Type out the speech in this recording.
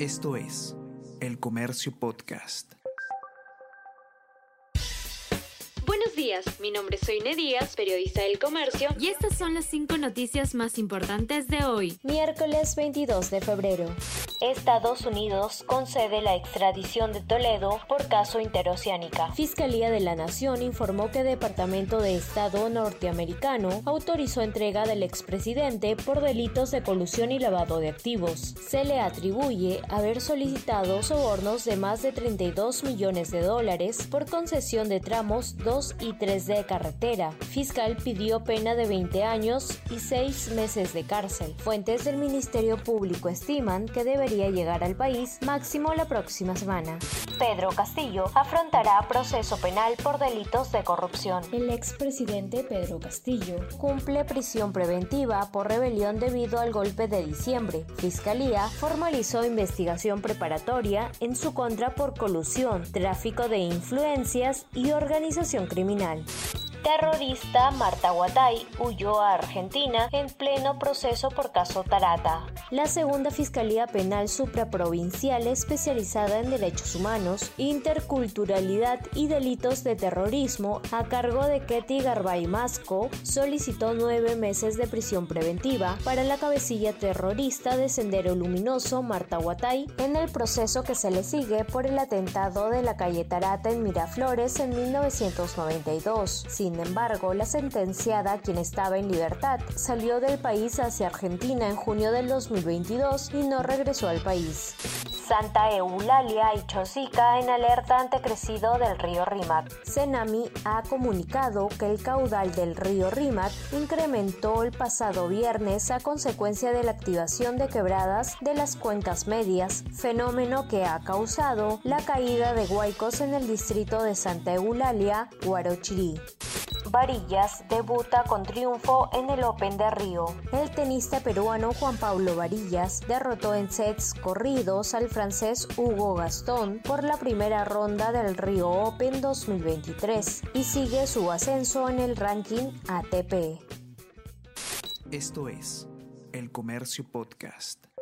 Esto es El Comercio Podcast. Buenos días, mi nombre es Soine Díaz, periodista del Comercio, y estas son las cinco noticias más importantes de hoy, miércoles 22 de febrero. Estados Unidos concede la extradición de Toledo por caso interoceánica. Fiscalía de la Nación informó que Departamento de Estado norteamericano autorizó entrega del expresidente por delitos de colusión y lavado de activos. Se le atribuye haber solicitado sobornos de más de 32 millones de dólares por concesión de tramos 2 y 3 de carretera. Fiscal pidió pena de 20 años y 6 meses de cárcel. Fuentes del Ministerio Público estiman que debería llegar al país máximo la próxima semana. Pedro Castillo afrontará proceso penal por delitos de corrupción. El expresidente Pedro Castillo cumple prisión preventiva por rebelión debido al golpe de diciembre. Fiscalía formalizó investigación preparatoria en su contra por colusión, tráfico de influencias y organización criminal terrorista Marta Guatay huyó a Argentina en pleno proceso por caso Tarata. La segunda Fiscalía Penal Supraprovincial especializada en derechos humanos, interculturalidad y delitos de terrorismo a cargo de Ketty Garbay Masco solicitó nueve meses de prisión preventiva para la cabecilla terrorista de Sendero Luminoso Marta Guatay en el proceso que se le sigue por el atentado de la calle Tarata en Miraflores en 1992. Sin sin embargo, la sentenciada, quien estaba en libertad, salió del país hacia Argentina en junio del 2022 y no regresó al país. Santa Eulalia y Chosica en alerta ante crecido del río Rímac. Senami ha comunicado que el caudal del río Rímac incrementó el pasado viernes a consecuencia de la activación de quebradas de las cuencas medias, fenómeno que ha causado la caída de huaicos en el distrito de Santa Eulalia, Guarochirí. Varillas debuta con triunfo en el Open de Río. El tenista peruano Juan Pablo Varillas derrotó en sets corridos al francés Hugo Gastón por la primera ronda del Río Open 2023 y sigue su ascenso en el ranking ATP. Esto es El Comercio Podcast.